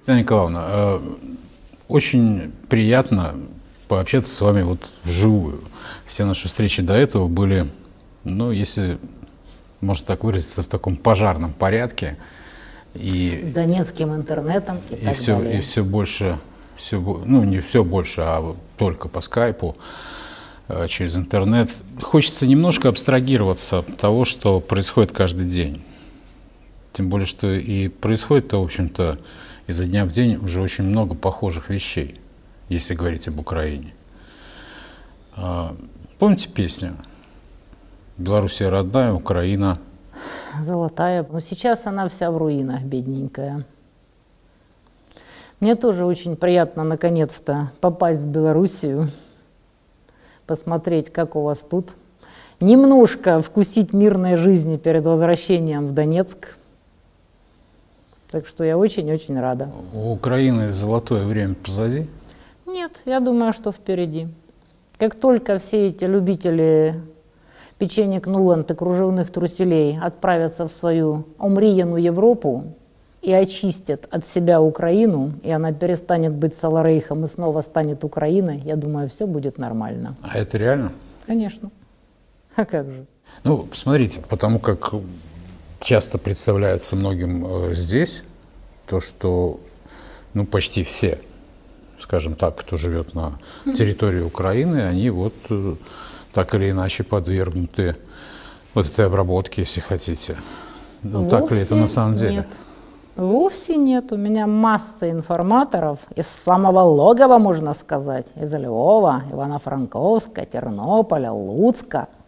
Татьяна Николаевна, э, очень приятно пообщаться с вами вот вживую. Все наши встречи до этого были, ну, если можно так выразиться, в таком пожарном порядке. И, с донецким интернетом и, и так все, далее. И все больше, все, ну, не все больше, а только по скайпу, э, через интернет. Хочется немножко абстрагироваться от того, что происходит каждый день. Тем более, что и происходит-то, в общем-то, изо дня в день уже очень много похожих вещей, если говорить об Украине. А, помните песню «Белоруссия родная, Украина...» Золотая. Но сейчас она вся в руинах, бедненькая. Мне тоже очень приятно наконец-то попасть в Белоруссию, посмотреть, как у вас тут. Немножко вкусить мирной жизни перед возвращением в Донецк – так что я очень-очень рада. У Украины золотое время позади? Нет, я думаю, что впереди. Как только все эти любители печенек Нуланд и кружевных труселей отправятся в свою омриену Европу и очистят от себя Украину, и она перестанет быть Саларейхом и снова станет Украиной, я думаю, все будет нормально. А это реально? Конечно. А как же? Ну, посмотрите, потому как часто представляется многим э, здесь то, что ну, почти все, скажем так, кто живет на территории Украины, они вот э, так или иначе подвергнуты вот этой обработке, если хотите. Ну, Вовсе так ли это на самом деле? Нет. Вовсе нет. У меня масса информаторов из самого логова, можно сказать, из Львова, Ивано-Франковска, Тернополя, Луцка –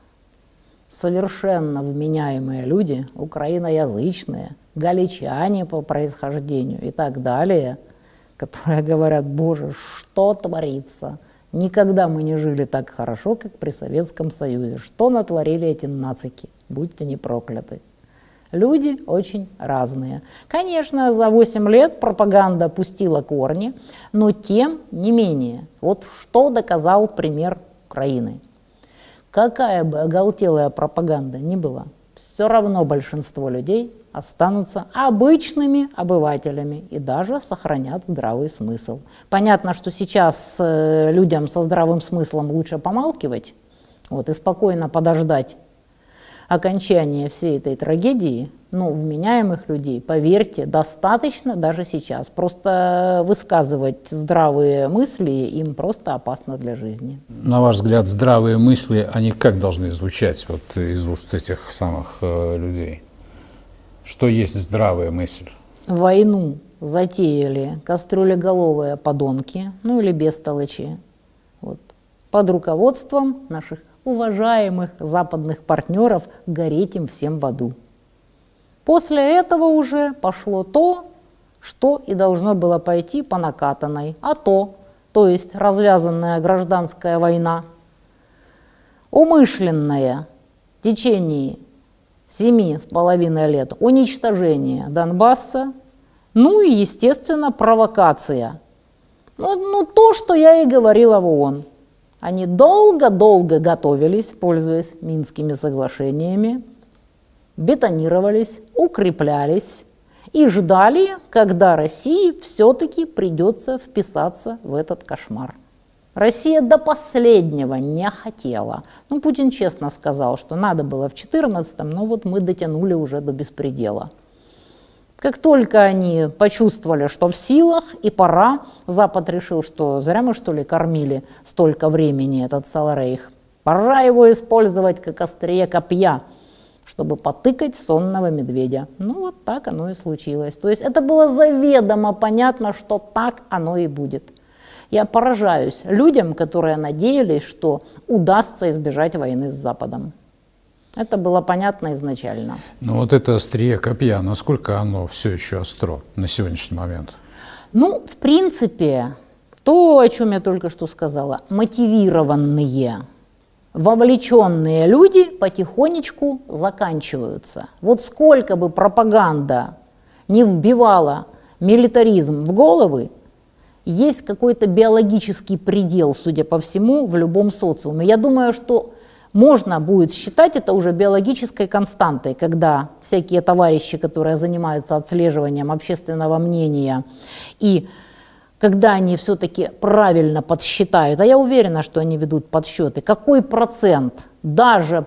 совершенно вменяемые люди, украиноязычные, галичане по происхождению и так далее, которые говорят, боже, что творится? Никогда мы не жили так хорошо, как при Советском Союзе. Что натворили эти нацики? Будьте не прокляты. Люди очень разные. Конечно, за 8 лет пропаганда пустила корни, но тем не менее, вот что доказал пример Украины – какая бы оголтелая пропаганда ни была, все равно большинство людей останутся обычными обывателями и даже сохранят здравый смысл. Понятно, что сейчас э, людям со здравым смыслом лучше помалкивать вот, и спокойно подождать окончания всей этой трагедии, ну, вменяемых людей, поверьте, достаточно даже сейчас. Просто высказывать здравые мысли им просто опасно для жизни. На ваш взгляд, здравые мысли, они как должны звучать вот из уст этих самых э, людей? Что есть здравая мысль? Войну затеяли кастрюлеголовые подонки, ну или бестолочи, вот, под руководством наших уважаемых западных партнеров гореть им всем в аду. После этого уже пошло то, что и должно было пойти по накатанной, а то, то есть развязанная гражданская война, умышленное в течение семи с половиной лет уничтожение Донбасса, ну и, естественно, провокация. Ну, ну то, что я и говорила в ООН. Они долго-долго готовились, пользуясь Минскими соглашениями, бетонировались, укреплялись и ждали, когда России все-таки придется вписаться в этот кошмар. Россия до последнего не хотела. Ну, Путин честно сказал, что надо было в 2014, но вот мы дотянули уже до беспредела. Как только они почувствовали, что в силах и пора, Запад решил, что зря мы что ли кормили столько времени этот Саларейх. Пора его использовать как острие копья – чтобы потыкать сонного медведя. Ну вот так оно и случилось. То есть это было заведомо понятно, что так оно и будет. Я поражаюсь людям, которые надеялись, что удастся избежать войны с Западом. Это было понятно изначально. Но вот это острие копья, насколько оно все еще остро на сегодняшний момент? Ну, в принципе, то, о чем я только что сказала, мотивированные вовлеченные люди потихонечку заканчиваются. Вот сколько бы пропаганда не вбивала милитаризм в головы, есть какой-то биологический предел, судя по всему, в любом социуме. Я думаю, что можно будет считать это уже биологической константой, когда всякие товарищи, которые занимаются отслеживанием общественного мнения и когда они все-таки правильно подсчитают, а я уверена, что они ведут подсчеты, какой процент даже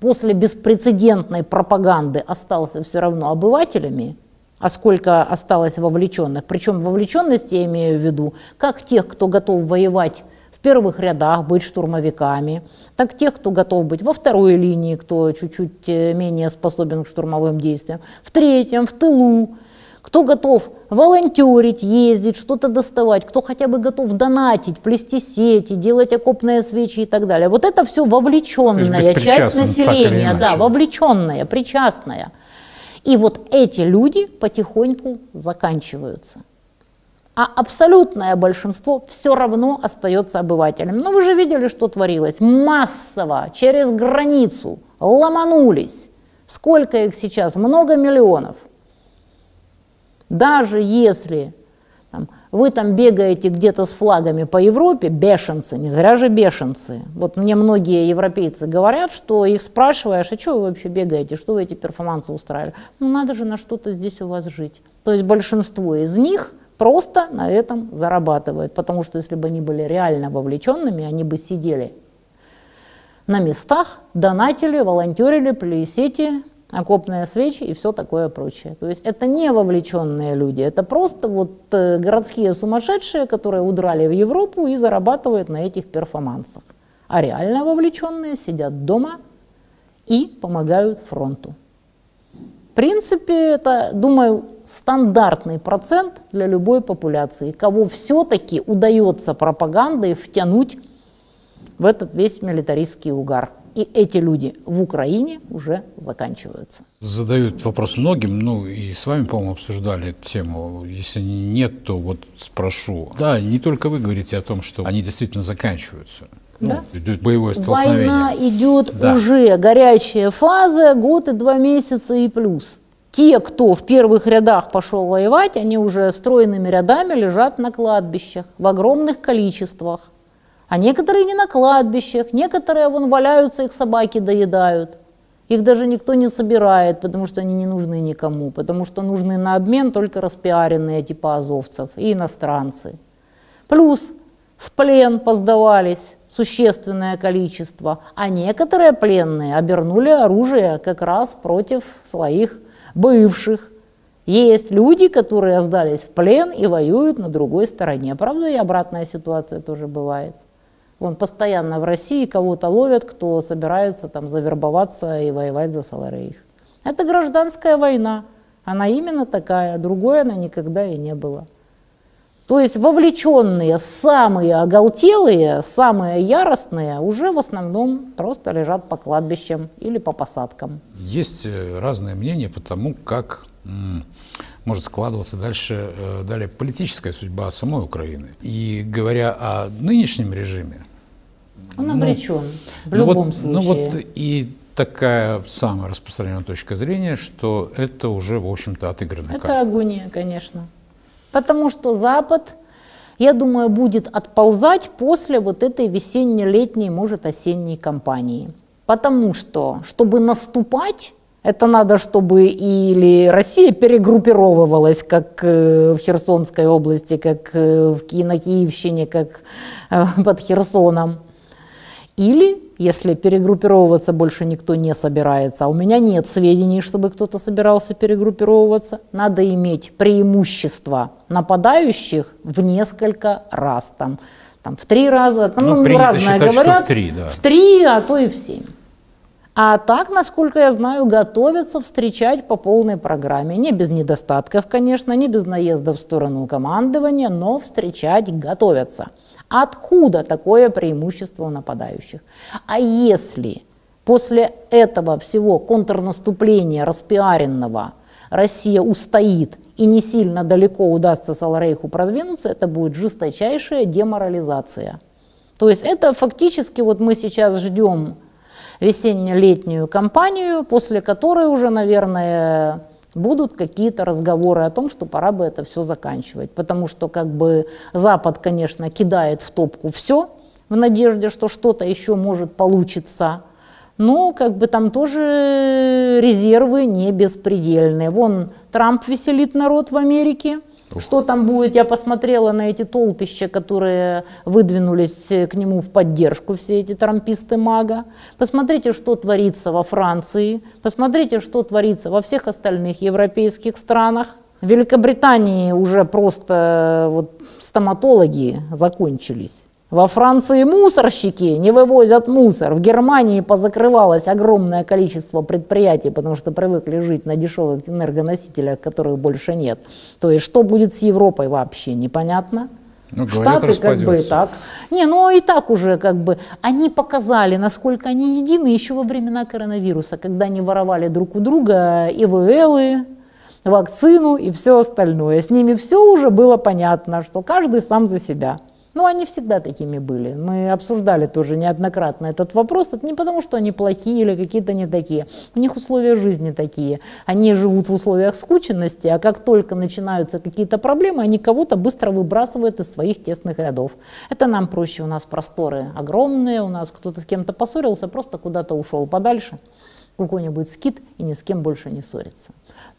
после беспрецедентной пропаганды остался все равно обывателями, а сколько осталось вовлеченных. Причем вовлеченность я имею в виду как тех, кто готов воевать в первых рядах, быть штурмовиками, так тех, кто готов быть во второй линии, кто чуть-чуть э, менее способен к штурмовым действиям, в третьем, в тылу, кто готов волонтерить, ездить, что-то доставать, кто хотя бы готов донатить, плести сети, делать окопные свечи и так далее. Вот это все вовлеченная часть населения, да, вовлеченная, причастная. И вот эти люди потихоньку заканчиваются. А абсолютное большинство все равно остается обывателем. Но вы же видели, что творилось. Массово, через границу, ломанулись. Сколько их сейчас? Много миллионов. Даже если там, вы там бегаете где-то с флагами по Европе, бешенцы, не зря же бешенцы. Вот мне многие европейцы говорят, что их спрашиваешь, а что вы вообще бегаете, что вы эти перформансы устраивали? Ну надо же на что-то здесь у вас жить. То есть большинство из них просто на этом зарабатывают, потому что если бы они были реально вовлеченными, они бы сидели на местах, донатили, волонтерили, плели сети, окопные свечи и все такое прочее. То есть это не вовлеченные люди, это просто вот э, городские сумасшедшие, которые удрали в Европу и зарабатывают на этих перформансах. А реально вовлеченные сидят дома и помогают фронту. В принципе, это, думаю, стандартный процент для любой популяции, кого все-таки удается пропагандой втянуть в этот весь милитаристский угар и эти люди в Украине уже заканчиваются. Задают вопрос многим, ну и с вами, по-моему, обсуждали эту тему. Если нет, то вот спрошу. Да, не только вы говорите о том, что они действительно заканчиваются. Ну, да. идет боевое столкновение. Война идет да. уже, горячая фаза, год и два месяца и плюс. Те, кто в первых рядах пошел воевать, они уже стройными рядами лежат на кладбищах в огромных количествах. А некоторые не на кладбищах, некоторые вон валяются, их собаки доедают. Их даже никто не собирает, потому что они не нужны никому, потому что нужны на обмен только распиаренные типа азовцев и иностранцы. Плюс в плен поздавались существенное количество, а некоторые пленные обернули оружие как раз против своих бывших. Есть люди, которые сдались в плен и воюют на другой стороне. Правда, и обратная ситуация тоже бывает. Он постоянно в России кого-то ловят, кто собирается там завербоваться и воевать за Саларейх. Это гражданская война. Она именно такая, другой она никогда и не была. То есть вовлеченные, самые оголтелые, самые яростные уже в основном просто лежат по кладбищам или по посадкам. Есть э, разные мнения по тому, как может складываться дальше, э, далее политическая судьба самой Украины. И говоря о нынешнем режиме, он ну, обречен ну, в любом ну вот, случае. Ну вот и такая самая распространенная точка зрения, что это уже, в общем-то, отыгранная Это карта. агония, конечно. Потому что Запад, я думаю, будет отползать после вот этой весенне-летней, может, осенней кампании. Потому что, чтобы наступать, это надо, чтобы или Россия перегруппировывалась, как э, в Херсонской области, как э, в, на Киевщине, как э, под Херсоном, или, если перегруппировываться больше никто не собирается, а у меня нет сведений, чтобы кто-то собирался перегруппировываться, надо иметь преимущество нападающих в несколько раз. Там, там в три раза, там, ну, ну разное считать, говорят, в три, да. в три, а то и в семь. А так, насколько я знаю, готовятся встречать по полной программе. Не без недостатков, конечно, не без наезда в сторону командования, но встречать готовятся. Откуда такое преимущество у нападающих? А если после этого всего контрнаступления распиаренного Россия устоит и не сильно далеко удастся Саларейху продвинуться, это будет жесточайшая деморализация. То есть это фактически вот мы сейчас ждем весенне-летнюю кампанию, после которой уже, наверное, будут какие-то разговоры о том, что пора бы это все заканчивать. Потому что как бы Запад, конечно, кидает в топку все в надежде, что что-то еще может получиться. но как бы там тоже резервы не беспредельные. Вон Трамп веселит народ в Америке. Что там будет, я посмотрела на эти толпища, которые выдвинулись к нему в поддержку, все эти трамписты мага. Посмотрите, что творится во Франции, посмотрите, что творится во всех остальных европейских странах. В Великобритании уже просто вот, стоматологи закончились. Во Франции мусорщики не вывозят мусор. В Германии позакрывалось огромное количество предприятий, потому что привыкли жить на дешевых энергоносителях, которых больше нет. То есть что будет с Европой вообще непонятно. Ну, говорят, Штаты как бы и так. Не, ну и так уже как бы. Они показали, насколько они едины еще во времена коронавируса, когда они воровали друг у друга ИВЛы, вакцину и все остальное. С ними все уже было понятно, что каждый сам за себя. Ну, они всегда такими были. Мы обсуждали тоже неоднократно этот вопрос. Это не потому, что они плохие или какие-то не такие. У них условия жизни такие. Они живут в условиях скученности, а как только начинаются какие-то проблемы, они кого-то быстро выбрасывают из своих тесных рядов. Это нам проще. У нас просторы огромные, у нас кто-то с кем-то поссорился, просто куда-то ушел подальше какой-нибудь скит и ни с кем больше не ссорится.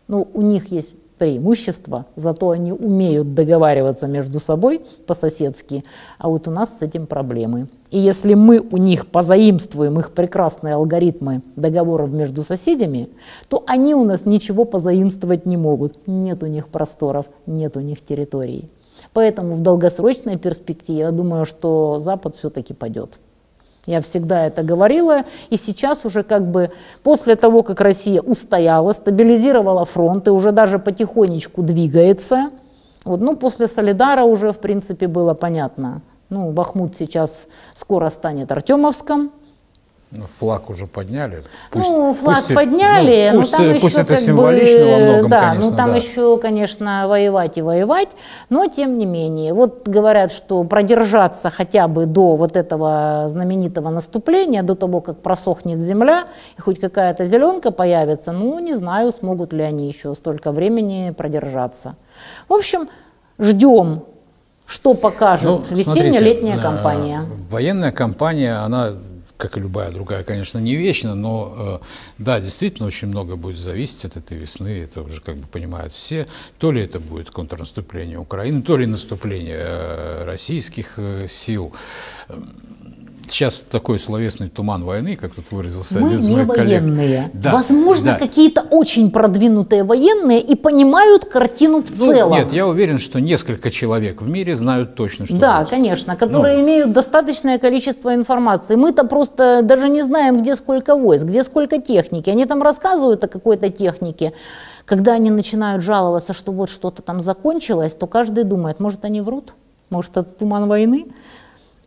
Но ну, у них есть преимущество, зато они умеют договариваться между собой по-соседски, а вот у нас с этим проблемы. И если мы у них позаимствуем их прекрасные алгоритмы договоров между соседями, то они у нас ничего позаимствовать не могут. Нет у них просторов, нет у них территорий. Поэтому в долгосрочной перспективе я думаю, что Запад все-таки падет. Я всегда это говорила, и сейчас уже как бы после того, как Россия устояла, стабилизировала фронт и уже даже потихонечку двигается, вот, ну, после Солидара уже, в принципе, было понятно. Ну, Бахмут сейчас скоро станет Артемовском, флаг уже подняли. Пусть, ну, флаг пусть, подняли, ну, пусть, но там пусть еще это как символично бы, во многом, да, конечно, ну там да. еще, конечно, воевать и воевать, но тем не менее. Вот говорят, что продержаться хотя бы до вот этого знаменитого наступления, до того, как просохнет земля и хоть какая-то зеленка появится, ну, не знаю, смогут ли они еще столько времени продержаться. В общем, ждем что покажет ну, весенне-летняя э, кампания? Военная кампания, она как и любая другая, конечно, не вечно, но э, да, действительно очень много будет зависеть от этой весны, это уже как бы понимают все. То ли это будет контрнаступление Украины, то ли наступление э, российских э, сил сейчас такой словесный туман войны, как тут выразился Мы один из не моих коллег. военные. Да, Возможно, да. какие-то очень продвинутые военные и понимают картину в Ну, целом. Нет, я уверен, что несколько человек в мире знают точно, что Да, будет. конечно, которые Ну. имеют достаточное количество информации. Мы-то просто даже не знаем, где сколько войск, где сколько техники. Они там рассказывают о какой-то технике. Когда они начинают жаловаться, что вот что-то там закончилось, то каждый думает, может, они врут? Может, это туман войны?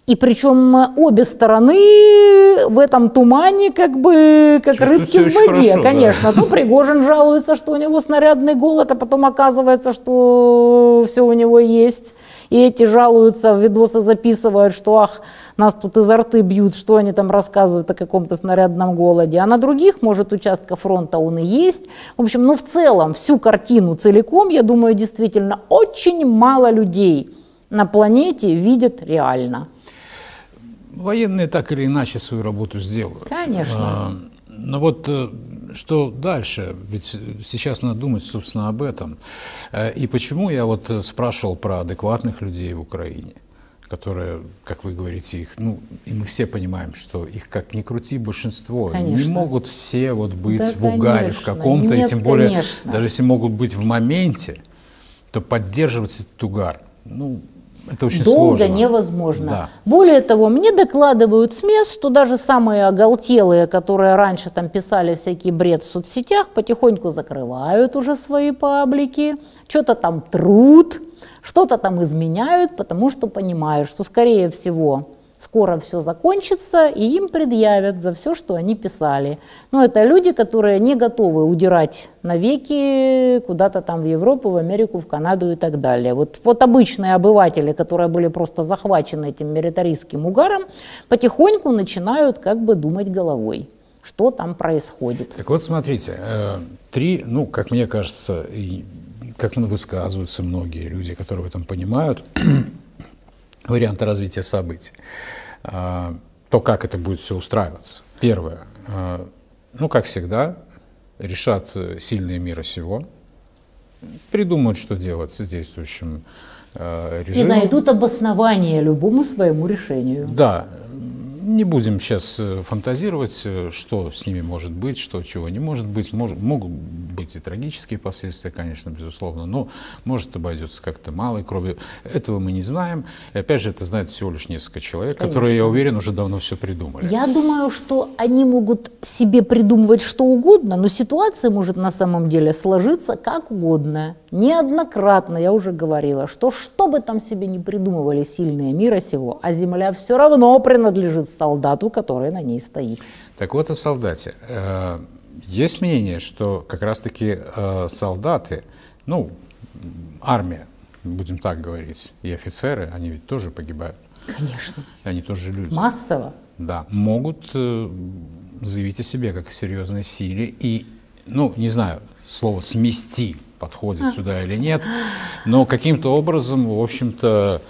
И причем обе стороны в этом тумане как бы как рыбки в воде, хорошо, да. конечно. То Пригожин жалуется, что у него снарядный голод, а потом оказывается, что все у него есть. И эти жалуются, видосы записывают, что ах, нас тут изо рты бьют, что они там рассказывают о каком-то снарядном голоде. А на других, может, участках фронта он и есть. В общем, ну в целом, всю картину целиком, я думаю, действительно очень мало людей на планете видят реально. Военные так или иначе свою работу сделают. Конечно. А, Но вот э, что дальше? Ведь сейчас надо думать, собственно, об этом. Э, И почему я вот э, спрашивал про адекватных людей в Украине, которые, как вы говорите, их, ну, и мы все понимаем, что их как ни крути большинство, Конечно. не могут все вот быть Да, в угаре в каком-то, и тем более, конечно. даже если могут быть в моменте, то поддерживать этот угар, ну, это очень Долго сложно. невозможно. Да. Более того, мне докладывают с мест, что даже самые оголтелые, которые раньше там писали всякий бред в соцсетях, потихоньку закрывают уже свои паблики, что-то там трут, что-то там изменяют, потому что понимают, что скорее всего скоро все закончится, и им предъявят за все, что они писали. Но это люди, которые не готовы удирать навеки куда-то там в Европу, в Америку, в Канаду и так далее. Вот, вот обычные обыватели, которые были просто захвачены этим милитаристским угаром, потихоньку начинают как бы думать головой, что там происходит. Так вот, смотрите, э, три, ну, как мне кажется, как высказываются многие люди, которые в этом понимают, варианты развития событий. А, То, как это будет все устраиваться. Первое. э, ну, как всегда, решат сильные мира сего, придумают, что делать с действующим э, режимом. И найдут обоснование любому своему решению. Да, не будем сейчас э, фантазировать, э, что с ними может быть, что чего не может быть. Мож, могут быть и трагические последствия, конечно, безусловно, но может обойдется как-то малой кровью. Этого мы не знаем. И опять же, это знает всего лишь несколько человек, конечно. которые, я уверен, уже давно все придумали. Я думаю, что они могут себе придумывать что угодно, но ситуация может на самом деле сложиться как угодно. Неоднократно я уже говорила, что что бы там себе не придумывали сильные мира сего, а Земля все равно принадлежит солдату, который на ней стоит. Так вот о солдате. Э, есть мнение, что как раз-таки э, солдаты, ну, армия, будем так говорить, и офицеры, они ведь тоже погибают. Конечно. Они тоже люди. Массово. Да, могут э, заявить о себе как о серьезной силе и, ну, не знаю, слово «смести» подходит а. сюда или нет, но каким-то образом, в общем-то,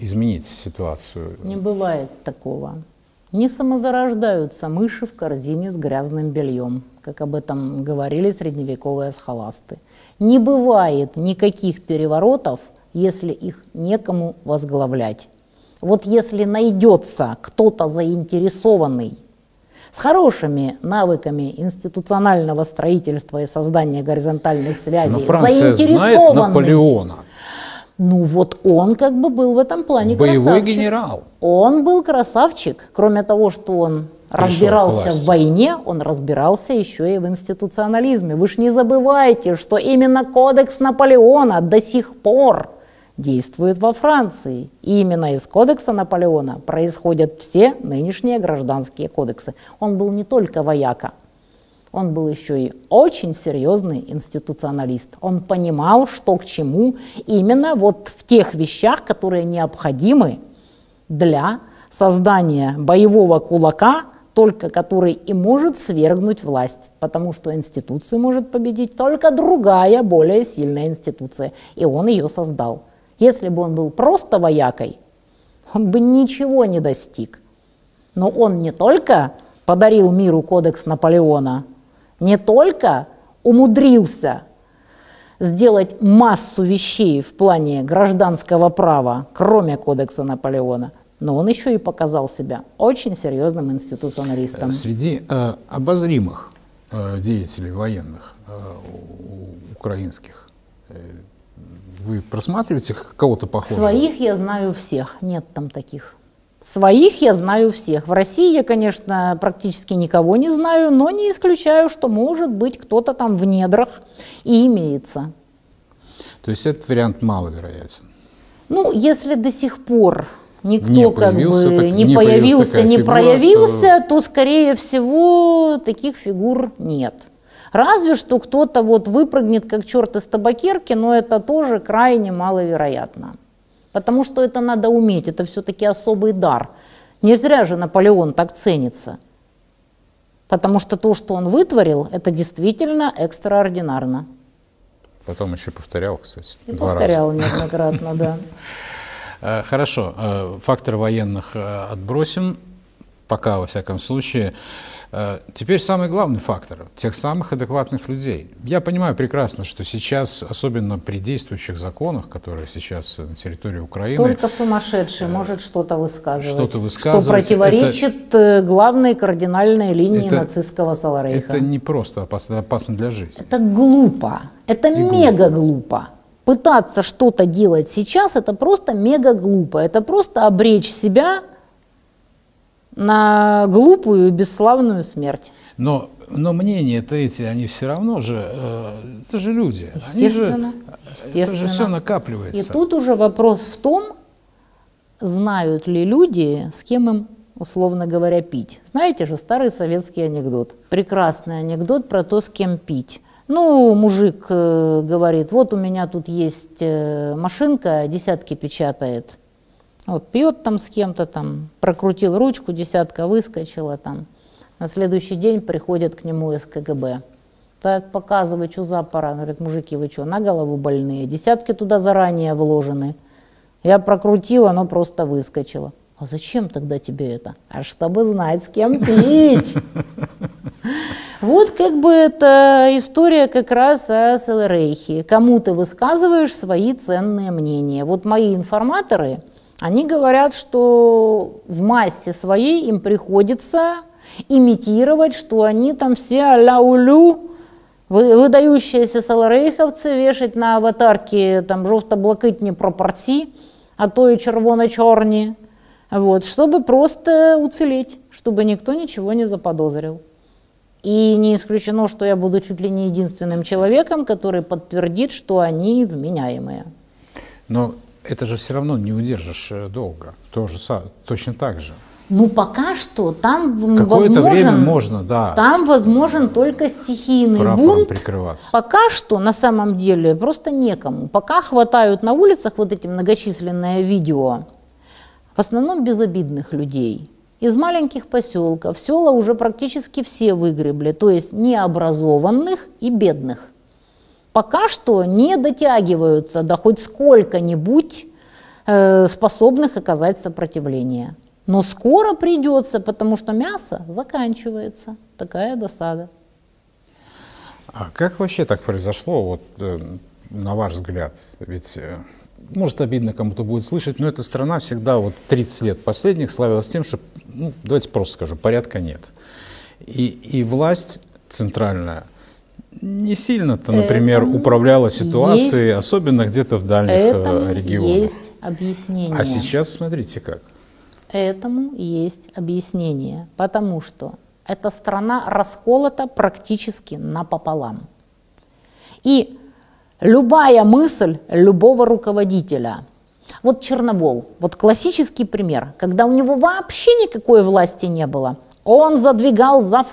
изменить ситуацию. Не бывает такого. Не самозарождаются мыши в корзине с грязным бельем, как об этом говорили средневековые схоласты. Не бывает никаких переворотов, если их некому возглавлять. Вот если найдется кто-то заинтересованный с хорошими навыками институционального строительства и создания горизонтальных связей, Но Франция знает Наполеона. Ну вот он как бы был в этом плане Боевой красавчик. генерал. Он был красавчик. Кроме того, что он разбирался в войне, он разбирался еще и в институционализме. Вы же не забывайте, что именно кодекс Наполеона до сих пор действует во Франции. И именно из кодекса Наполеона происходят все нынешние гражданские кодексы. Он был не только вояка – он был еще и очень серьезный институционалист. Он понимал, что к чему именно вот в тех вещах, которые необходимы для создания боевого кулака, только который и может свергнуть власть, потому что институцию может победить только другая, более сильная институция, и он ее создал. Если бы он был просто воякой, он бы ничего не достиг. Но он не только подарил миру кодекс Наполеона, не только умудрился сделать массу вещей в плане гражданского права, кроме кодекса Наполеона, но он еще и показал себя очень серьезным институционалистом. Среди э, обозримых э, деятелей военных э, украинских э, вы просматриваете кого-то похожего? Своих я знаю всех, нет там таких. Своих я знаю всех. В России я, конечно, практически никого не знаю, но не исключаю, что может быть кто-то там в недрах и имеется. То есть этот вариант маловероятен? Ну, если до сих пор никто не как бы не, не появился, не фигура, проявился, то... то, скорее всего, таких фигур нет. Разве что кто-то вот выпрыгнет как черт из табакерки, но это тоже крайне маловероятно. Потому что это надо уметь, это все-таки особый дар. Не зря же Наполеон так ценится. Потому что то, что он вытворил, это действительно экстраординарно. Потом еще повторял, кстати. И повторял раза. неоднократно, да. Э, хорошо, э, фактор военных э, отбросим, пока, во всяком случае. Э, теперь самый главный фактор – тех самых адекватных людей. Я понимаю прекрасно, что сейчас, особенно при действующих законах, которые сейчас на территории Украины… Только сумасшедший э, может что-то высказывать. Что-то высказывать. Что противоречит это, э, главной кардинальной линии это, нацистского Саларейха. Это не просто опасно, это опасно для жизни. Это глупо. Это И мега глупо. глупо. Пытаться что-то делать сейчас – это просто мега глупо. Это просто обречь себя – на глупую и бесславную смерть. Но, но мнения-то эти, они все равно же, э, это же люди. Естественно, же, естественно. Это же все накапливается. И тут уже вопрос в том, знают ли люди, с кем им, условно говоря, пить. Знаете же, старый советский анекдот. Прекрасный анекдот про то, с кем пить. Ну, мужик э, говорит, вот у меня тут есть э, машинка, десятки печатает. Вот пьет там с кем-то, там прокрутил ручку, десятка выскочила там. На следующий день приходит к нему из КГБ. Так, показывай, что за пора. Он говорит, мужики, вы что, на голову больные? Десятки туда заранее вложены. Я прокрутила, оно просто выскочило. А зачем тогда тебе это? А чтобы знать, с кем пить. Вот как бы это история как раз о Селерейхе. Кому ты высказываешь свои ценные мнения. Вот мои информаторы, они говорят, что в массе своей им приходится имитировать, что они там все а-ля улю, выдающиеся саларейховцы, вешать на аватарке там жовто-блакитні пропорции, а то и червоно-чорні, вот, чтобы просто уцелеть, чтобы никто ничего не заподозрил. И не исключено, что я буду чуть ли не единственным человеком, который подтвердит, что они вменяемые. Но это же все равно не удержишь э, долго. Тоже, точно так же. Ну, пока что там Какое-то возможен, время можно, да. Там возможен только стихийный бунт. Прикрываться. Пока что, на самом деле, просто некому. Пока хватают на улицах вот эти многочисленные видео, в основном безобидных людей. Из маленьких поселков села уже практически все выгребли, то есть необразованных и бедных. Пока что не дотягиваются до хоть сколько-нибудь э, способных оказать сопротивление. Но скоро придется, потому что мясо заканчивается. Такая досада. А как вообще так произошло, вот, э, на ваш взгляд? Ведь, э, может, обидно кому-то будет слышать, но эта страна всегда вот 30 лет последних славилась тем, что, ну, давайте просто скажу, порядка нет. И, и власть центральная не сильно-то, например, Этому управляла ситуацией, есть, особенно где-то в дальних э, Этому регионах. есть объяснение. А сейчас смотрите как. Этому есть объяснение, потому что эта страна расколота практически напополам. И любая мысль любого руководителя, вот Черновол, вот классический пример, когда у него вообще никакой власти не было, он задвигал за,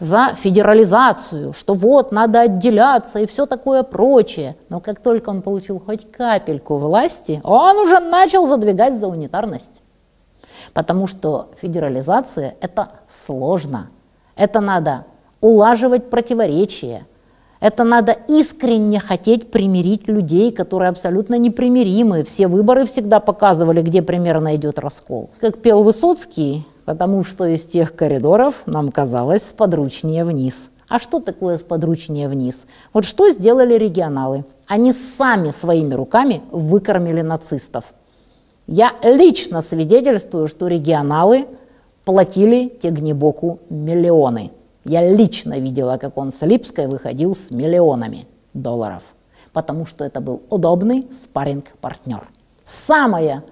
за федерализацию, что вот, надо отделяться и все такое прочее. Но как только он получил хоть капельку власти, он уже начал задвигать за унитарность. Потому что федерализация – это сложно. Это надо улаживать противоречия. Это надо искренне хотеть примирить людей, которые абсолютно непримиримы. Все выборы всегда показывали, где примерно идет раскол. Как пел Высоцкий, потому что из тех коридоров нам казалось сподручнее вниз. А что такое сподручнее вниз? Вот что сделали регионалы? Они сами своими руками выкормили нацистов. Я лично свидетельствую, что регионалы платили Тегнебоку миллионы. Я лично видела, как он с Липской выходил с миллионами долларов, потому что это был удобный спарринг-партнер. Самое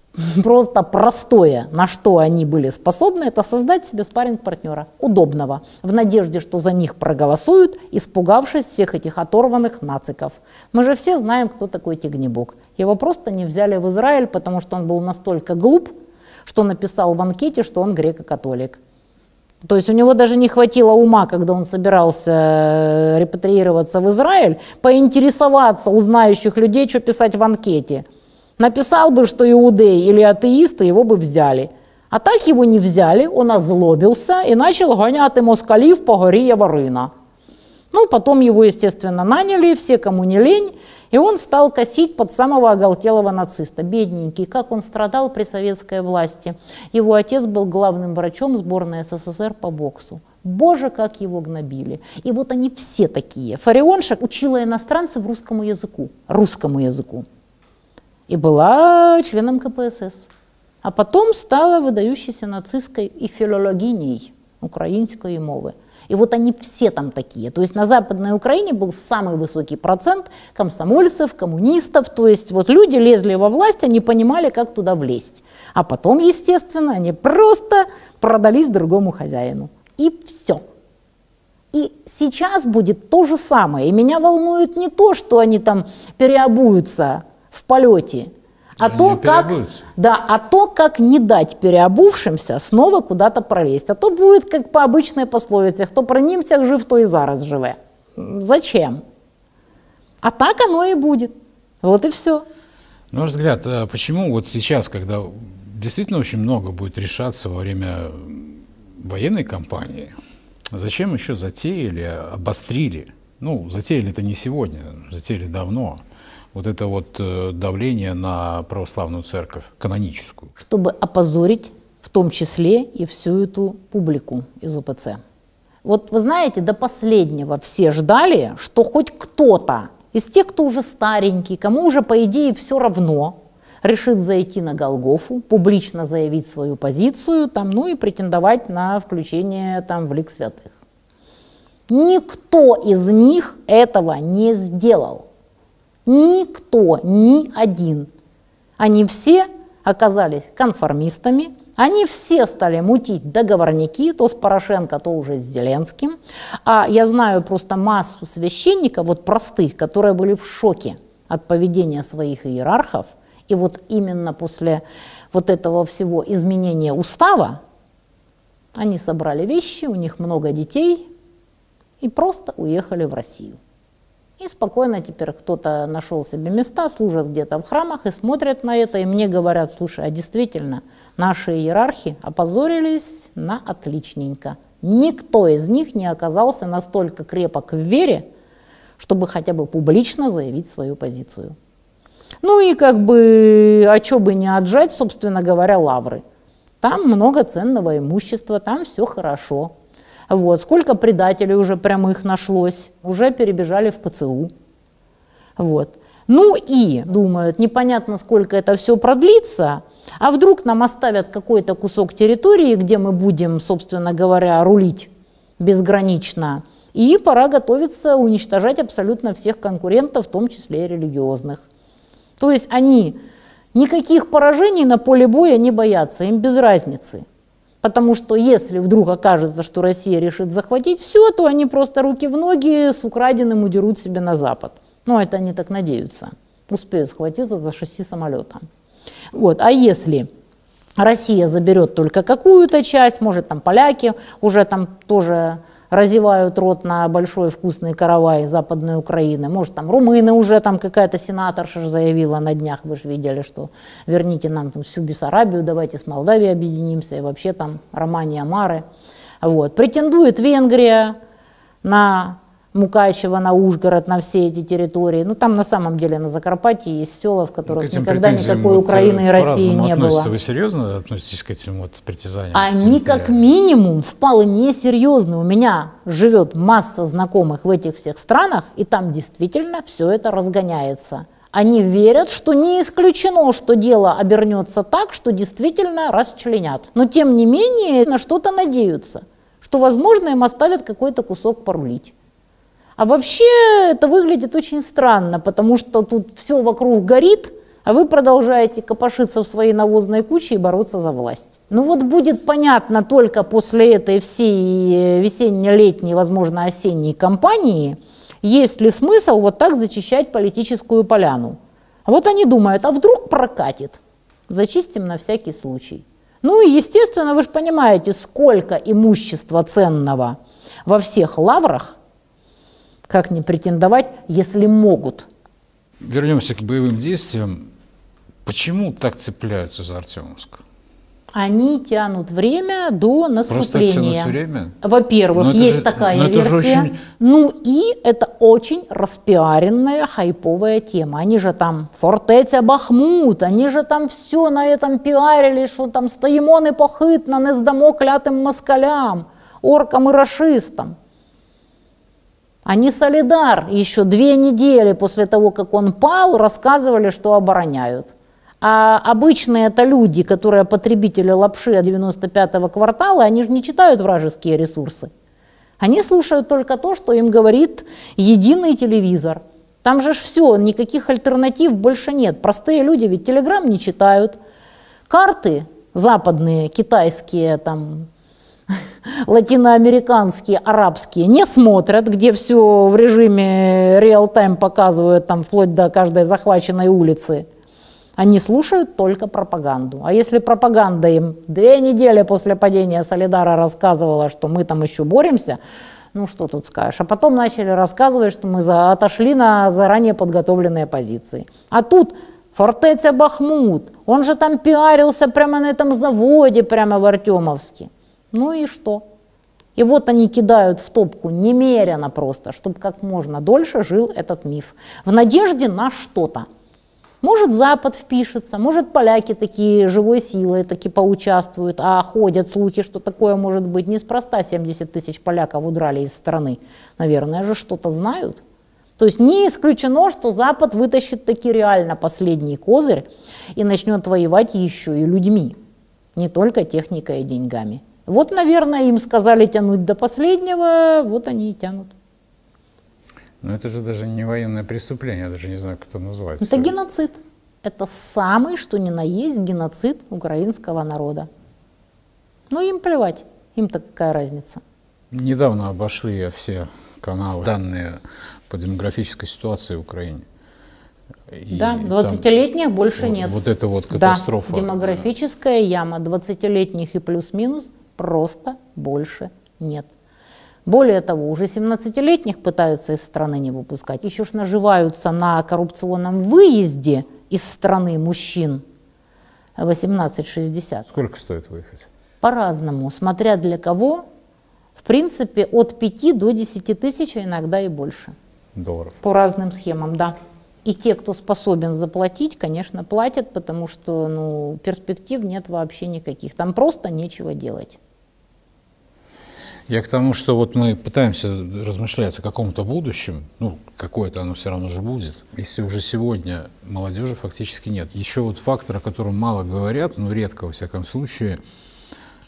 просто простое, на что они были способны, это создать себе спарринг-партнера, удобного, в надежде, что за них проголосуют, испугавшись всех этих оторванных нациков. Мы же все знаем, кто такой Тигнебок. Его просто не взяли в Израиль, потому что он был настолько глуп, что написал в анкете, что он греко-католик. То есть у него даже не хватило ума, когда он собирался э, репатриироваться в Израиль, поинтересоваться у знающих людей, что писать в анкете – Написал бы, что иудей или атеисты, его бы взяли. А так его не взяли, он озлобился и начал гонять москалів по горі Яворина. Ну, потом его, естественно, наняли, все, кому не лень, и он стал косить под самого оголтелого нациста. Бедненький, как он страдал при советской власти. Его отец был главным врачом сборной СССР по боксу. Боже, как его гнобили. И вот они все такие. Фарионша учила иностранцев русскому языку. Русскому языку и была членом КПСС. А потом стала выдающейся нацистской и филологиней украинской мовы. И вот они все там такие. То есть на Западной Украине был самый высокий процент комсомольцев, коммунистов. То есть вот люди лезли во власть, они понимали, как туда влезть. А потом, естественно, они просто продались другому хозяину. И все. И сейчас будет то же самое. И меня волнует не то, что они там переобуются в полете, а то, как, да, а то, как не дать переобувшимся снова куда-то пролезть. А то будет, как по обычной пословице, кто про немцах жив, то и зараз живе. Зачем? А так оно и будет. Вот и все. На ваш взгляд, а почему вот сейчас, когда действительно очень много будет решаться во время военной кампании, зачем еще затеяли, обострили? Ну, затеяли это не сегодня, затеяли давно – вот это вот э, давление на православную церковь, каноническую. Чтобы опозорить в том числе и всю эту публику из УПЦ. Вот вы знаете, до последнего все ждали, что хоть кто-то из тех, кто уже старенький, кому уже по идее все равно, решит зайти на Голгофу, публично заявить свою позицию, там, ну и претендовать на включение там, в лик святых. Никто из них этого не сделал. Никто, ни один. Они все оказались конформистами, они все стали мутить договорники, то с Порошенко, то уже с Зеленским. А я знаю просто массу священников, вот простых, которые были в шоке от поведения своих иерархов. И вот именно после вот этого всего изменения устава они собрали вещи, у них много детей, и просто уехали в Россию. И спокойно теперь кто-то нашел себе места, служат где-то в храмах и смотрят на это, и мне говорят, слушай, а действительно, наши иерархи опозорились на отличненько. Никто из них не оказался настолько крепок в вере, чтобы хотя бы публично заявить свою позицию. Ну и как бы, а что бы не отжать, собственно говоря, лавры. Там много ценного имущества, там все хорошо. Вот. Сколько предателей уже прямых нашлось, уже перебежали в ПЦУ. Вот. Ну и думают, непонятно, сколько это все продлится, а вдруг нам оставят какой-то кусок территории, где мы будем, собственно говоря, рулить безгранично, и пора готовиться уничтожать абсолютно всех конкурентов, в том числе и религиозных. То есть они никаких поражений на поле боя не боятся, им без разницы. Потому что если вдруг окажется, что Россия решит захватить все, то они просто руки в ноги с украденным удерут себе на Запад. Ну, это они так надеются. Успеют схватиться за шасси самолета. Вот. А если Россия заберет только какую-то часть, может там поляки уже там тоже разевают рот на большой вкусный каравай Западной Украины. Может, там румыны уже, там какая-то сенаторша заявила на днях, вы же видели, что верните нам там, всю Бессарабию, давайте с Молдавией объединимся, и вообще там Романия Мары. Вот. Претендует Венгрия на Мукачево, на Ужгород, на все эти территории. Ну, там на самом деле на Закарпатье есть села, в которых ну, никогда никакой Украины и России не было. Вы серьезно относитесь к этим вот притязаниям? Они как минимум вполне серьезны. У меня живет масса знакомых в этих всех странах, и там действительно все это разгоняется. Они верят, что не исключено, что дело обернется так, что действительно расчленят. Но тем не менее на что-то надеются, что, возможно, им оставят какой-то кусок порулить. А вообще это выглядит очень странно, потому что тут все вокруг горит, а вы продолжаете копошиться в своей навозной куче и бороться за власть. Ну вот будет понятно только после этой всей весенне-летней, возможно, осенней кампании, есть ли смысл вот так зачищать политическую поляну. А вот они думают, а вдруг прокатит? Зачистим на всякий случай. Ну и, естественно, вы же понимаете, сколько имущества ценного во всех лаврах – как не претендовать, если могут? Вернемся к боевым действиям. Почему так цепляются за Артемовск? Они тянут время до наступления. время? Во-первых, есть же, такая версия. Очень... Ну и это очень распиаренная хайповая тема. Они же там фортеця Бахмут, они же там все на этом пиарили, что там стоїмо непохитно, не здамо клятым москалям, оркам и расистам. Они солидар еще две недели после того, как он пал, рассказывали, что обороняют. А обычные это люди, которые потребители лапши 95-го квартала, они же не читают вражеские ресурсы. Они слушают только то, что им говорит единый телевизор. Там же ж все, никаких альтернатив больше нет. Простые люди ведь телеграм не читают. Карты западные, китайские, там, латиноамериканские, арабские не смотрят, где все в режиме реал-тайм показывают, там, вплоть до каждой захваченной улицы. Они слушают только пропаганду. А если пропаганда им две недели после падения Солидара рассказывала, что мы там еще боремся, ну что тут скажешь. А потом начали рассказывать, что мы за, отошли на заранее подготовленные позиции. А тут фортеця Бахмут, он же там пиарился прямо на этом заводе, прямо в Артемовске. Ну и что? И вот они кидают в топку немерено просто, чтобы как можно дольше жил этот миф. В надежде на что-то. Может, Запад впишется, может, поляки такие живой силой таки поучаствуют, а ходят слухи, что такое может быть. Неспроста 70 тысяч поляков удрали из страны. Наверное же, что-то знают. То есть не исключено, что Запад вытащит таки реально последний козырь и начнет воевать еще и людьми, не только техникой и деньгами. Вот, наверное, им сказали тянуть до последнего, вот они и тянут. Но это же даже не военное преступление, я даже не знаю, как это называется. Это геноцид. Это самый, что ни на есть, геноцид украинского народа. Но им плевать, им-то какая разница. Недавно обошли все каналы, данные по демографической ситуации в Украине. И да, 20-летних больше вот, нет. Вот это вот катастрофа. Да, демографическая яма, 20-летних и плюс-минус просто больше нет. Более того, уже 17-летних пытаются из страны не выпускать. Еще ж наживаются на коррупционном выезде из страны мужчин 18-60. Сколько стоит выехать? По-разному, смотря для кого. В принципе, от 5 до 10 тысяч, а иногда и больше. Долларов. По разным схемам, да. И те, кто способен заплатить, конечно, платят, потому что ну, перспектив нет вообще никаких. Там просто нечего делать. Я к тому, что вот мы пытаемся размышлять о каком-то будущем, ну, какое-то оно все равно же будет, если уже сегодня молодежи фактически нет. Еще вот фактор, о котором мало говорят, но редко, во всяком случае,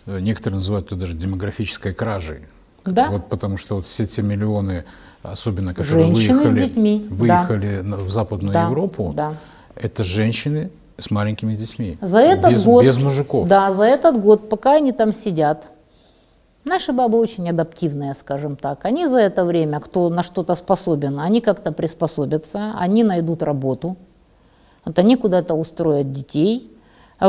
э, некоторые называют это даже демографической кражей. Да. Вот потому что вот все те миллионы, особенно которые женщины выехали, с детьми. выехали да. в Западную да. Европу, да. это женщины с маленькими детьми. За этот без, год, без мужиков. Да, за этот год, пока они там сидят, Наши бабы очень адаптивные, скажем так. Они за это время, кто на что-то способен, они как-то приспособятся, они найдут работу, вот они куда-то устроят детей.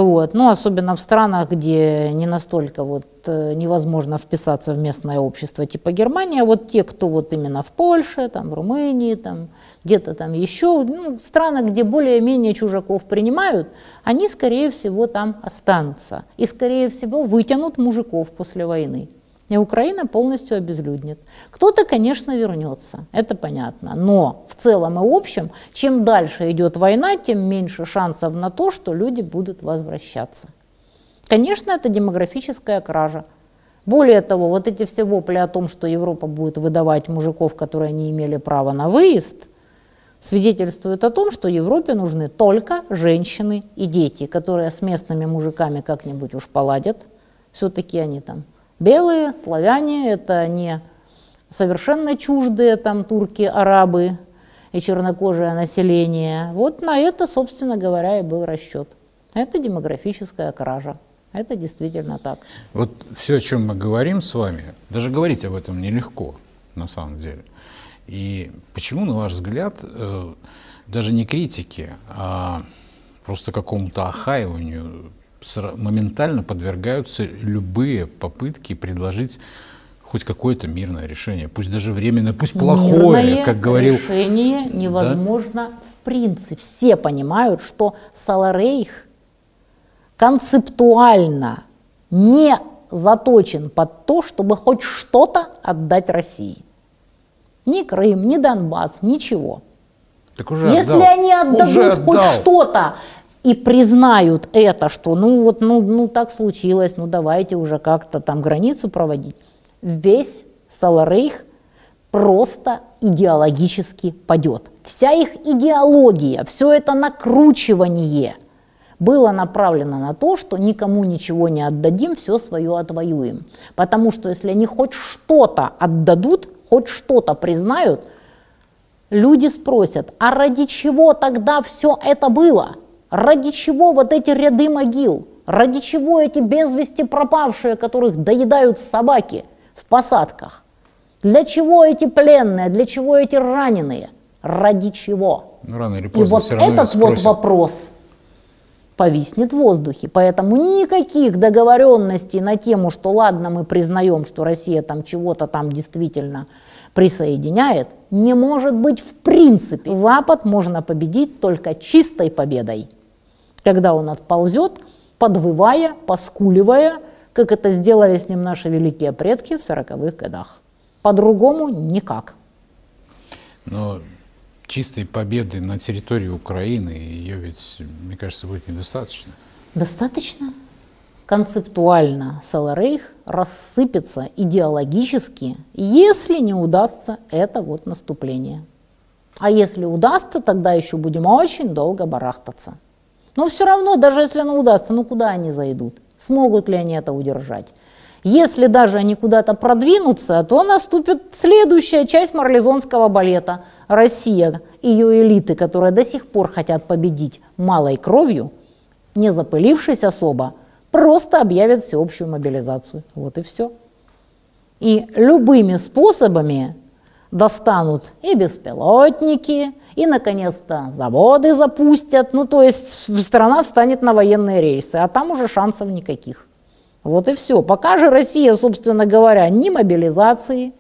Вот. Ну, особенно в странах, где не настолько вот, э, невозможно вписаться в местное общество, типа Германия, вот те, кто вот именно в Польше, там, в Румынии, там, где-то там еще, ну, страны, где более-менее чужаков принимают, они, скорее всего, там останутся. И, скорее всего, вытянут мужиков после войны и Украина полностью обезлюднит. Кто-то, конечно, вернется, это понятно, но в целом и общем, чем дальше идет война, тем меньше шансов на то, что люди будут возвращаться. Конечно, это демографическая кража. Более того, вот эти все вопли о том, что Европа будет выдавать мужиков, которые не имели права на выезд, свидетельствуют о том, что Европе нужны только женщины и дети, которые с местными мужиками как-нибудь уж поладят. Все-таки они там Белые, славяне, это не совершенно чуждые там турки, арабы и чернокожее население. Вот на это, собственно говоря, и был расчет. Это демографическая кража. Это действительно так. Вот все, о чем мы говорим с вами, даже говорить об этом нелегко, на самом деле. И почему, на ваш взгляд, э, даже не критики, а просто какому-то охаиванию моментально подвергаются любые попытки предложить хоть какое-то мирное решение, пусть даже временное, пусть плохое, мирное как говорил. решение невозможно да? в принципе. Все понимают, что Саларейх концептуально не заточен под то, чтобы хоть что-то отдать России. Ни Крым, ни Донбасс, ничего. Так уже Если отдал. они отдадут уже хоть что-то, и признают это, что ну вот ну, ну так случилось, ну давайте уже как-то там границу проводить, весь Саларейх просто идеологически падет. Вся их идеология, все это накручивание было направлено на то, что никому ничего не отдадим, все свое отвоюем. Потому что если они хоть что-то отдадут, хоть что-то признают, люди спросят, а ради чего тогда все это было? Ради чего вот эти ряды могил? Ради чего эти без вести пропавшие, которых доедают собаки в посадках? Для чего эти пленные? Для чего эти раненые? Ради чего? Ну, рано или поздно И вот этот вот вопрос повиснет в воздухе. Поэтому никаких договоренностей на тему, что ладно, мы признаем, что Россия там чего-то там действительно присоединяет, не может быть в принципе. Запад можно победить только чистой победой, когда он отползет, подвывая, поскуливая, как это сделали с ним наши великие предки в 40-х годах. По-другому никак. Но чистой победы на территории Украины ее ведь, мне кажется, будет недостаточно. Достаточно. Концептуально Саларейх рассыпется идеологически, если не удастся это вот наступление. А если удастся, тогда еще будем очень долго барахтаться. Но все равно, даже если оно удастся, ну куда они зайдут? Смогут ли они это удержать? Если даже они куда-то продвинутся, то наступит следующая часть марлезонского балета. Россия, ее элиты, которые до сих пор хотят победить малой кровью, не запылившись особо, просто объявят всеобщую мобилизацию. Вот и все. И любыми способами достанут и беспилотники, и, наконец-то, заводы запустят. Ну, то есть страна встанет на военные рейсы, а там уже шансов никаких. Вот и все. Пока же Россия, собственно говоря, ни мобилизации,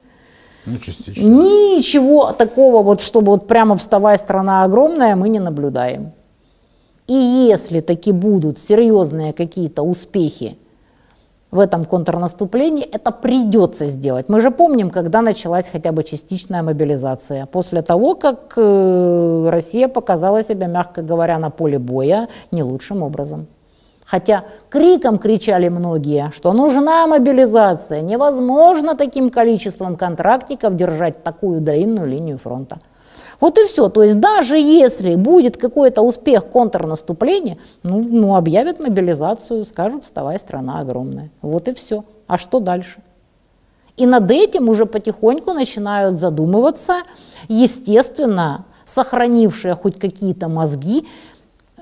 ну, частично. ничего такого, вот, чтобы вот прямо вставая страна огромная, мы не наблюдаем. И если таки будут серьезные какие-то успехи в этом контрнаступлении, это придется сделать. Мы же помним, когда началась хотя бы частичная мобилизация. После того, как э, Россия показала себя, мягко говоря, на поле боя не лучшим образом. Хотя криком кричали многие, что нужна мобилизация, невозможно таким количеством контрактников держать такую длинную линию фронта. Вот и все. То есть даже если будет какой-то успех контрнаступления, ну, ну объявят мобилизацию, скажут, вставай, страна огромная. Вот и все. А что дальше? И над этим уже потихоньку начинают задумываться, естественно, сохранившие хоть какие-то мозги,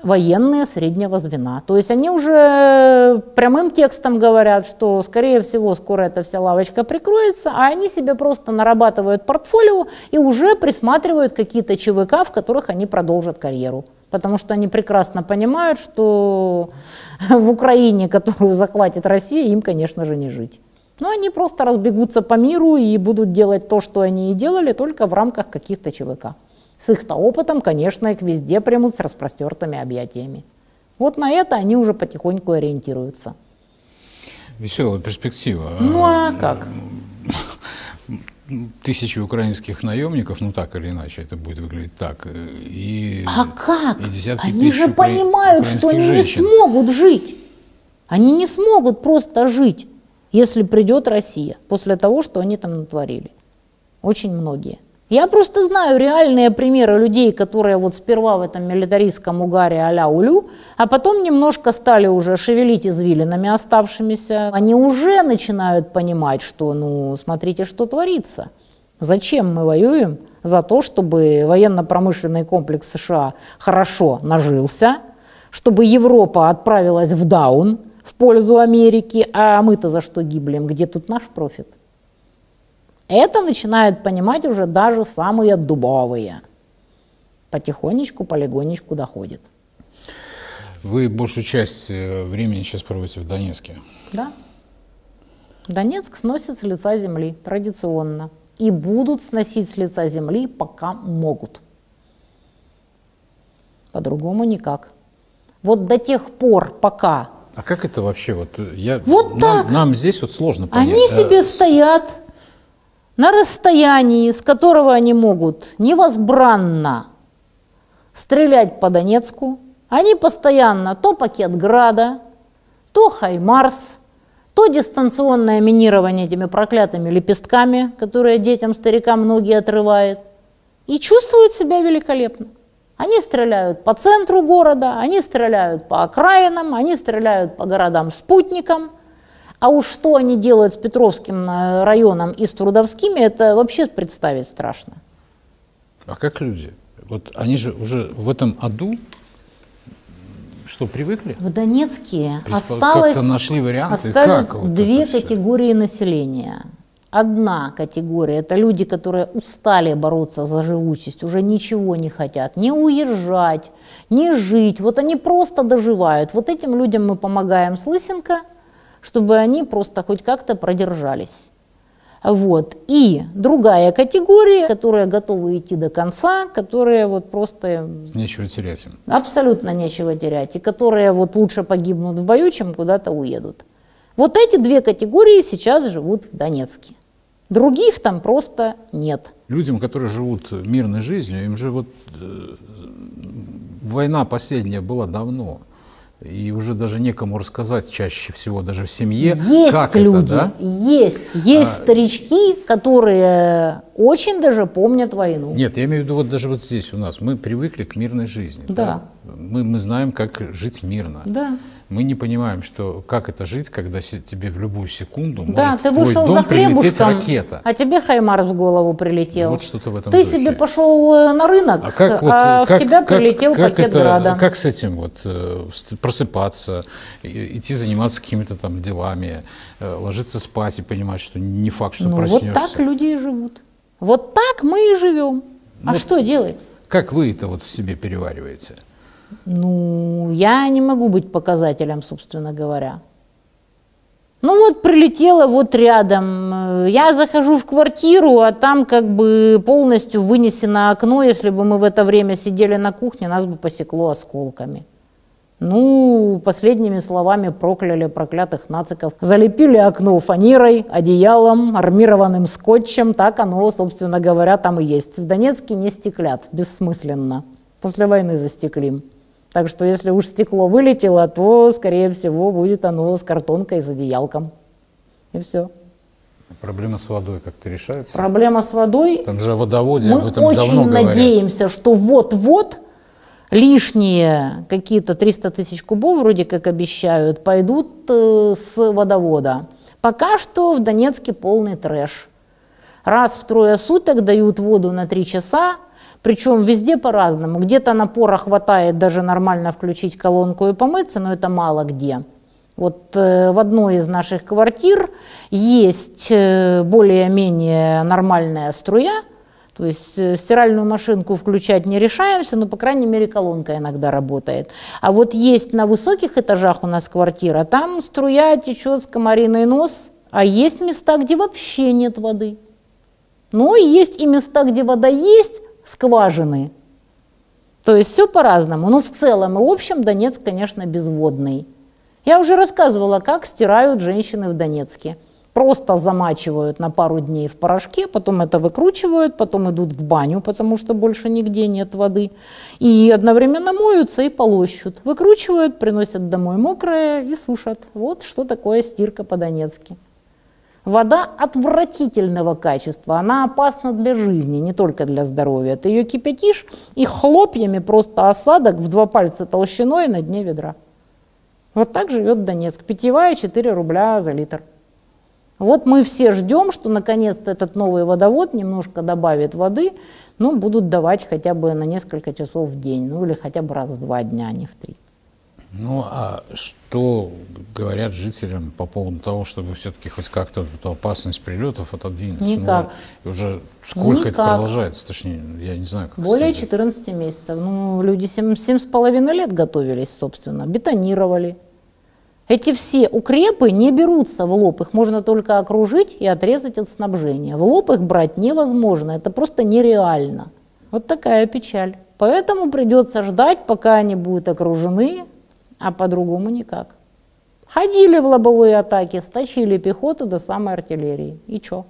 военные среднего звена. То есть они уже прямым текстом говорят, что, скорее всего, скоро эта вся лавочка прикроется, а они себе просто нарабатывают портфолио и уже присматривают какие-то ЧВК, в которых они продолжат карьеру. Потому что они прекрасно понимают, что в Украине, которую захватит Россия, им, конечно же, не жить. Но они просто разбегутся по миру и будут делать то, что они и делали, только в рамках каких-то ЧВК. С их-то опытом, конечно, их везде примут с распростертыми объятиями. Вот на это они уже потихоньку ориентируются. Веселая перспектива. Ну а как? Тысячи украинских наемников, ну так или иначе, это будет выглядеть так. И, а как? И десятки они же понимают, что они женщин. не смогут жить. Они не смогут просто жить, если придет Россия, после того, что они там натворили. Очень многие. Я просто знаю реальные примеры людей, которые вот сперва в этом милитаристском угаре а-ля улю, а потом немножко стали уже шевелить извилинами оставшимися. Они уже начинают понимать, что, ну, смотрите, что творится. Зачем мы воюем? За то, чтобы военно-промышленный комплекс США хорошо нажился, чтобы Европа отправилась в даун в пользу Америки, а мы-то за что гиблем? Где тут наш профит? Это начинают понимать уже даже самые дубовые. Потихонечку, полигонечку доходит. Вы большую часть э, времени сейчас проводите в Донецке. Да. Донецк сносит с лица земли традиционно. И будут сносить с лица земли, пока могут. По-другому никак. Вот до тех пор, пока... А как это вообще? Вот, э, я, вот нам, так. нам здесь вот сложно понять. Они себе стоят на расстоянии, с которого они могут невозбранно стрелять по Донецку. Они постоянно то пакет Града, то Хаймарс, то дистанционное минирование этими проклятыми лепестками, которые детям, старикам многие отрывает, и чувствуют себя великолепно. Они стреляют по центру города, они стреляют по окраинам, они стреляют по городам-спутникам – а уж что они делают с Петровским э, районом и с Трудовскими, это вообще представить страшно. А как люди? Вот они же уже в этом аду что, привыкли? В Донецке осталось, нашли варианты? осталось как две вот категории населения. Одна категория – это люди, которые устали бороться за живучесть, уже ничего не хотят, не уезжать, не жить. Вот они просто доживают. Вот этим людям мы помогаем с Лысенко – чтобы они просто хоть как-то продержались. Вот. И другая категория, которая готова идти до конца, которые вот просто... Нечего терять им. Абсолютно нечего терять. И которые вот лучше погибнут в бою, чем куда-то уедут. Вот эти две категории сейчас живут в Донецке. Других там просто нет. Людям, которые живут мирной жизнью, им же вот э, война последняя была давно. И уже даже некому рассказать чаще всего, даже в семье. Есть как люди, это, да? есть. Есть А- старички, которые очень даже помнят войну. Нет, я имею в виду вот даже вот здесь у нас. Мы привыкли к мирной жизни. Да. Мы, мы знаем, как жить мирно. Да. Мы не понимаем, что как это жить, когда тебе в любую секунду Да, может ты в твой вышел дом за хлебушком, ракета. а тебе Хаймарс в голову прилетел. Вот что-то в этом Ты духе. себе пошел э, на рынок, А как вот, а как- в тебя как- прилетел как пакет это- града. Как с этим вот э, просыпаться, идти заниматься какими-то там делами, э, ложиться спать и понимать, что не факт, что ну проснешься. вот так люди и живут. Вот так мы и живем. А Ну, что делать? Как вы это вот в себе перевариваете? Ну, я не могу быть показателем, собственно говоря. Ну вот прилетела вот рядом. Я захожу в квартиру, а там как бы полностью вынесено окно. Если бы мы в это время сидели на кухне, нас бы посекло осколками. Ну, последними словами прокляли проклятых нациков. Залепили окно фанерой, одеялом, армированным скотчем. Так оно, собственно говоря, там и есть. В Донецке не стеклят, бессмысленно. После войны застеклим. Так что если уж стекло вылетело, то, скорее всего, будет оно с картонкой, с одеялком. И все. Проблема с водой как-то решается? Проблема с водой Там же о водоводе мы об этом очень давно говорят. надеемся, что вот-вот лишние какие-то 300 тысяч кубов, вроде как обещают, пойдут э, с водовода. Пока что в Донецке полный трэш. Раз в трое суток дают воду на три часа, причем везде по-разному. Где-то напора хватает даже нормально включить колонку и помыться, но это мало где. Вот э, в одной из наших квартир есть э, более-менее нормальная струя, то есть э, стиральную машинку включать не решаемся, но, по крайней мере, колонка иногда работает. А вот есть на высоких этажах у нас квартира, там струя течет с комариный нос, а есть места, где вообще нет воды. Но есть и места, где вода есть, скважины. То есть все по-разному. Но в целом и общем Донецк, конечно, безводный. Я уже рассказывала, как стирают женщины в Донецке. Просто замачивают на пару дней в порошке, потом это выкручивают, потом идут в баню, потому что больше нигде нет воды. И одновременно моются и полощут. Выкручивают, приносят домой мокрое и сушат. Вот что такое стирка по-донецки. Вода отвратительного качества, она опасна для жизни, не только для здоровья. Ты ее кипятишь и хлопьями просто осадок в два пальца толщиной на дне ведра. Вот так живет Донецк. Питьевая 4 рубля за литр. Вот мы все ждем, что наконец-то этот новый водовод немножко добавит воды, ну, будут давать хотя бы на несколько часов в день, ну, или хотя бы раз в два дня, а не в три. Ну, а что говорят жителям по поводу того, чтобы все-таки хоть как-то эту опасность прилетов отодвинуть? Никак. Ну, уже сколько это Никак. продолжается? Точнее, я не знаю, как Более этим. 14 14 месяцев. Ну, люди семь, семь с половиной лет готовились, собственно, бетонировали. Эти все укрепы не берутся в лоб, их можно только окружить и отрезать от снабжения. В лоб их брать невозможно, это просто нереально. Вот такая печаль. Поэтому придется ждать, пока они будут окружены, а по-другому никак. Ходили в лобовые атаки, стащили пехоту до самой артиллерии. И чё?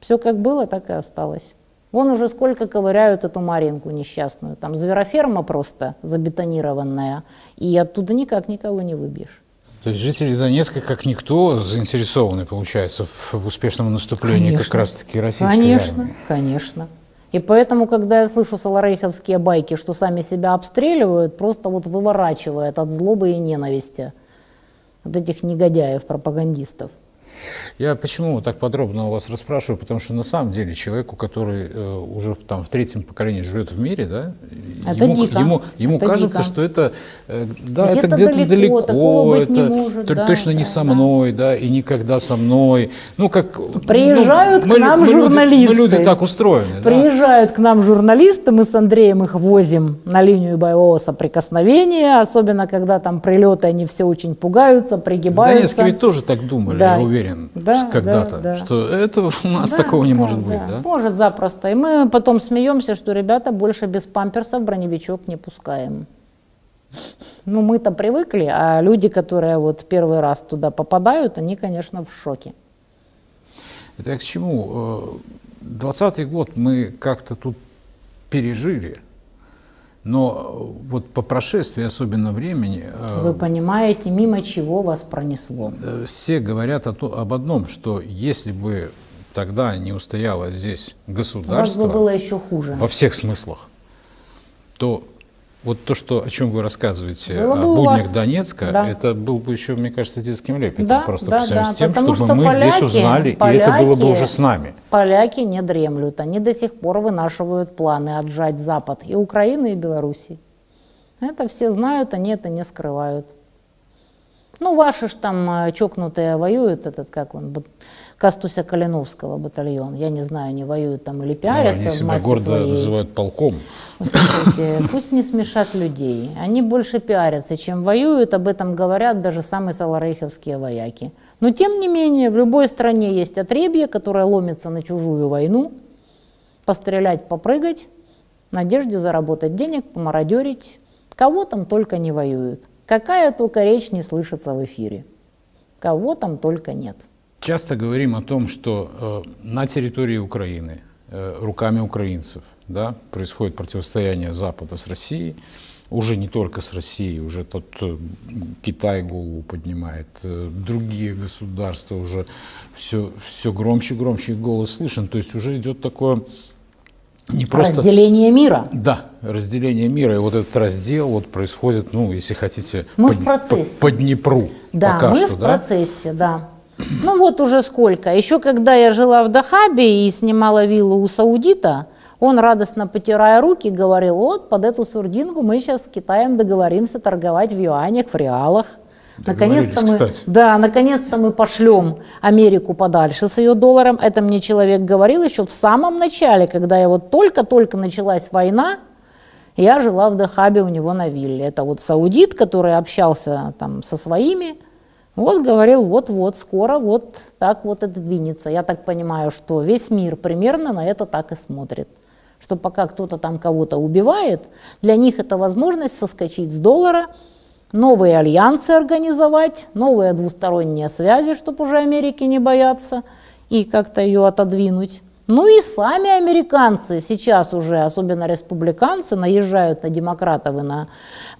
Все как было, так и осталось. Вон уже сколько ковыряют эту Маринку несчастную. Там звероферма просто забетонированная, и оттуда никак никого не выбьешь. То есть жители Донецка, как никто, заинтересованы, получается, в, в успешном наступлении как Конечно. раз-таки российской Конечно, армии. конечно. И поэтому, когда я слышу саларейховские байки, что сами себя обстреливают, просто вот выворачивает от злобы и ненависти от этих негодяев, пропагандистов. Я почему так подробно у вас расспрашиваю, потому что на самом деле человеку, который э, уже в, там, в третьем поколении живет в мире, да, Это ему, дико. ему, ему Это кажется, дико. что это, э, да, Где-то это где-то далеко, далеко, это не может, да, точно не да, со да. мной, да, и никогда со мной. Ну, как... Приезжают ну, к нам мы люди- журналисты. мы люди так устроены, да. Приезжают к нам журналисты, мы с Андреем их возим на линию боевого соприкосновения, особенно когда там прилеты, они все очень пугаются, В пригибаются. Донецке ведь тоже так думали, Да. я уверен, Да, когда-то, да, да. что это у нас Да, такого не да, может быть, да? Может запросто. И мы потом смеемся, что ребята больше без памперсов броневичок не пускаем. ну, мы-то привыкли, а люди, которые вот первый раз туда попадают, они, конечно, в шоке. Это я к чему? 20 год мы как-то тут пережили, но вот по прошествии особенно времени... Вы понимаете, мимо чего вас пронесло? Все говорят о об одном, что если бы тогда не устояло здесь государство... У вас бы было еще хуже. Во всех смыслах. То вот то, что, о чем вы рассказываете, Было о буднях. Донецка, да. это был бы еще, мне кажется, детским лепетом. Да, просто да, по да, с тем, чтобы что мы поляки, здесь узнали, поляки, и это было бы уже с нами. Поляки не дремлют, они до сих пор вынашивают планы отжать Запад и Украины, и Белоруссии. Это все знают, они это не скрывают. Ну, ваши ж там э, чокнутые воюют, этот, как он, Кастуся Калиновского батальон. Я не знаю, они воюют там или пиарятся. Ну, они себя гордо своей. называют полком. Слушайте, пусть не смешат людей. Они больше пиарятся, чем воюют. Об этом говорят даже самые саларейховские вояки. Но тем не менее, в любой стране есть отребье, которое ломится на чужую войну, пострелять, попрыгать, в надежде заработать денег, помародерить. Кого там только не воюют. Какая только речь не слышится в эфире. Кого там только нет. Часто говорим о том, что э, на территории Украины э, руками украинцев да, происходит противостояние Запада с Россией, уже не только с Россией, уже тот э, Китай голову поднимает, э, другие государства уже все, все громче и громче их голос слышен, то есть уже идет такое не просто... Разделение мира. Да, разделение мира. И вот этот раздел вот происходит, ну, если хотите, мы по, в процессе. По, по Днепру. Да, пока мы что, в да? процессе, да. Ну вот уже сколько. Еще когда я жила в Дахабе и снимала виллу у Саудита, он, радостно потирая руки, говорил, вот под эту сурдинку мы сейчас с Китаем договоримся торговать в юанях, в реалах. Наконец-то мы, кстати. да, наконец-то мы пошлем Америку подальше с ее долларом. Это мне человек говорил еще в самом начале, когда я вот только-только началась война, я жила в Дахабе у него на вилле. Это вот саудит, который общался там со своими, вот говорил, вот-вот, скоро вот так вот это двинется. Я так понимаю, что весь мир примерно на это так и смотрит. Что пока кто-то там кого-то убивает, для них это возможность соскочить с доллара, новые альянсы организовать, новые двусторонние связи, чтобы уже Америки не бояться и как-то ее отодвинуть. Ну и сами американцы сейчас уже, особенно республиканцы, наезжают на демократов и на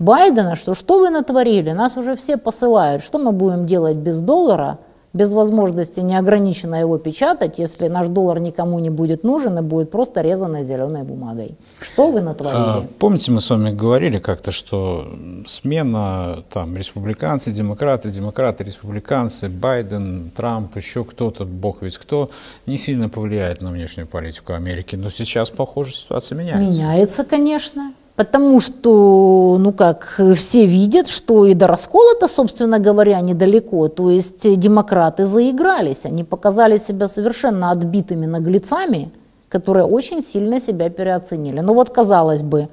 Байдена, что что вы натворили, нас уже все посылают, что мы будем делать без доллара, без возможности неограниченно его печатать, если наш доллар никому не будет нужен и будет просто резанной зеленой бумагой. Что вы натворили? А, помните, мы с вами говорили как-то, что смена там республиканцы, демократы, демократы, республиканцы, Байден, Трамп, еще кто-то, бог ведь кто, не сильно повлияет на внешнюю политику Америки. Но сейчас, похоже, ситуация меняется. Меняется, конечно. Потому что, ну как, все видят, что и до раскола-то, собственно говоря, недалеко. То есть демократы заигрались, они показали себя совершенно отбитыми наглецами, которые очень сильно себя переоценили. Ну вот, казалось бы,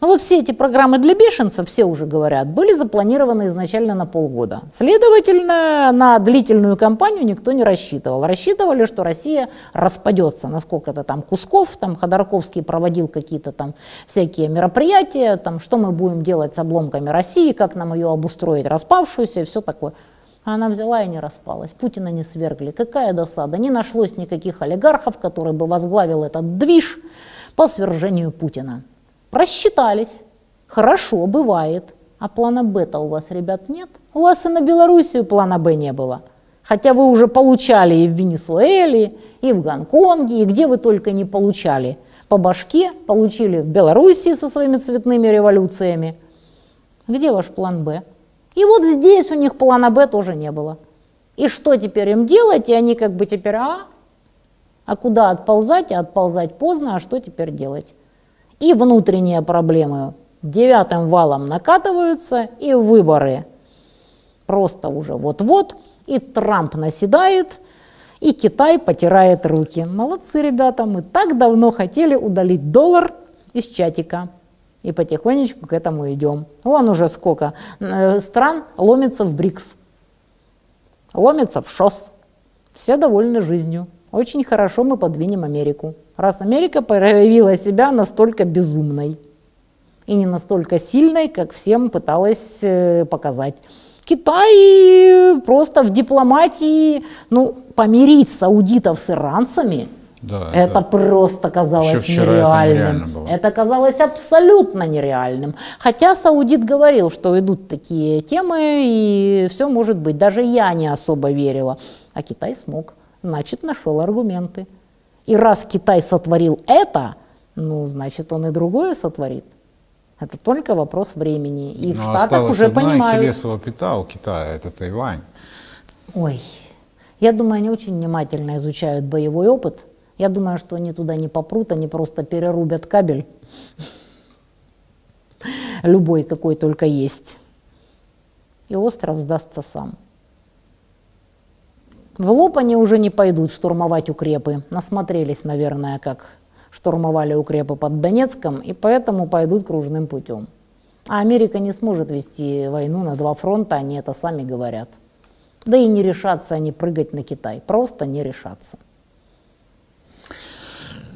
но ну, вот все эти программы для бешенцев, все уже говорят, были запланированы изначально на полгода. Следовательно, на длительную кампанию никто не рассчитывал. Рассчитывали, что Россия распадется на сколько-то там кусков, там Ходорковский проводил какие-то там всякие мероприятия, там что мы будем делать с обломками России, как нам ее обустроить распавшуюся и все такое. А она взяла и не распалась. Путина не свергли. Какая досада. Не нашлось никаких олигархов, которые бы возглавил этот движ по свержению Путина. Просчитались. Хорошо, бывает. А плана Б-то у вас, ребят, нет? У вас и на Белоруссию плана Б не было. Хотя вы уже получали и в Венесуэле, и в Гонконге, и где вы только не получали. По башке получили в Белоруссии со своими цветными революциями. Где ваш план Б? И вот здесь у них плана Б тоже не было. И что теперь им делать? И они как бы теперь, а? А куда отползать? А отползать поздно, а что теперь делать? И внутренние проблемы девятым валом накатываются, и выборы просто уже вот-вот, и Трамп наседает, и Китай потирает руки. Молодцы, ребята, мы так давно хотели удалить доллар из чатика. И потихонечку к этому идем. Вон уже сколько э, стран ломится в БРИКС, ломится в ШОС. Все довольны жизнью. Очень хорошо мы подвинем Америку раз Америка проявила себя настолько безумной. и не настолько сильной, как всем пыталась э, показать. Китай просто в дипломатии, ну, помирить саудитов с иранцами – да, это, это просто казалось нереальным. Это, это казалось абсолютно нереальным. Хотя Саудит говорил, что идут такие темы, и все может быть. Даже я не особо верила. А Китай смог. Значит, нашел аргументы. И раз Китай сотворил это, ну, значит, он и другое сотворит. Это только вопрос времени. И Но в Штатах уже одна понимают. Ахиллесова пята у Китая, это Тайвань. Ой, я думаю, они очень внимательно изучают боевой опыт – я думаю, что они туда не попрут, они просто перерубят кабель. Любой, какой только есть. И остров сдастся сам. В лоб они уже не пойдут штурмовать укрепы. Насмотрелись, наверное, как штурмовали укрепы под Донецком, и поэтому пойдут кружным путем. А Америка не сможет вести войну на два фронта, они это сами говорят. Да и не решатся они прыгать на Китай, просто не решатся.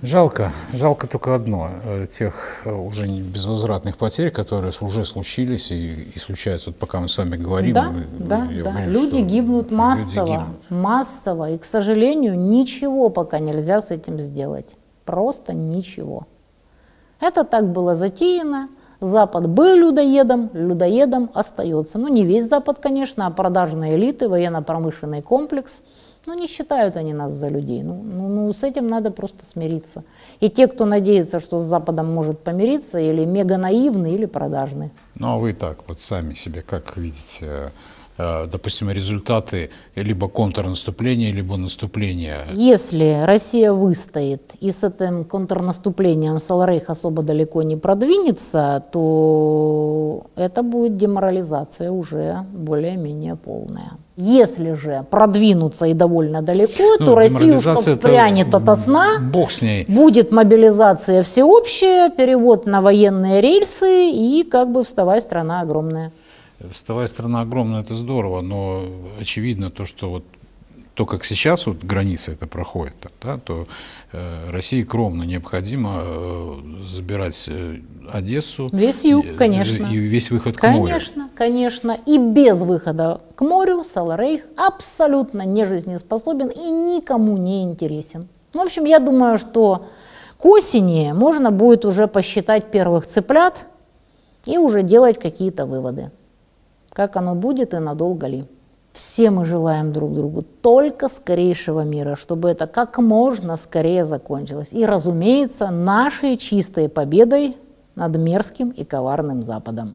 Жалко, жалко только одно, э, тех э, уже безвозвратных потерь, которые уже случились и, и случаются, вот пока мы с вами говорим. Да, мы, да, да. Уверен, люди гибнут массово, люди гибнут. массово, и, к сожалению, ничего пока нельзя с этим сделать, просто ничего. Это так было затеяно, Запад был людоедом, людоедом остается. Ну, не весь Запад, конечно, а продажные элиты, военно-промышленный комплекс – ну, не считают они нас за людей. Ну, ну, ну, с этим надо просто смириться. И те, кто надеется, что с Западом может помириться, или мега наивны, или продажны. Ну, а вы так вот сами себе как видите Э, допустим, результаты либо контрнаступления, либо наступления. Если Россия выстоит и с этим контрнаступлением Саларейх особо далеко не продвинется, то это будет деморализация уже более-менее полная. Если же продвинуться и довольно далеко, ну, то Россию что вспрянет ото сна, бог с ней. будет мобилизация всеобщая, перевод на военные рельсы и как бы вставай страна огромная. Вставая страна огромная, это здорово, но очевидно то, что вот то, как сейчас вот граница это проходит, да, то э, России кровно необходимо э, забирать э, Одессу. Весь юг, и, конечно. И весь выход конечно, к морю. Конечно, конечно. И без выхода к морю Саларейх абсолютно не жизнеспособен и никому не интересен. В общем, я думаю, что к осени можно будет уже посчитать первых цыплят и уже делать какие-то выводы. Как оно будет и надолго ли? Все мы желаем друг другу только скорейшего мира, чтобы это как можно скорее закончилось. И, разумеется, нашей чистой победой над мерзким и коварным Западом.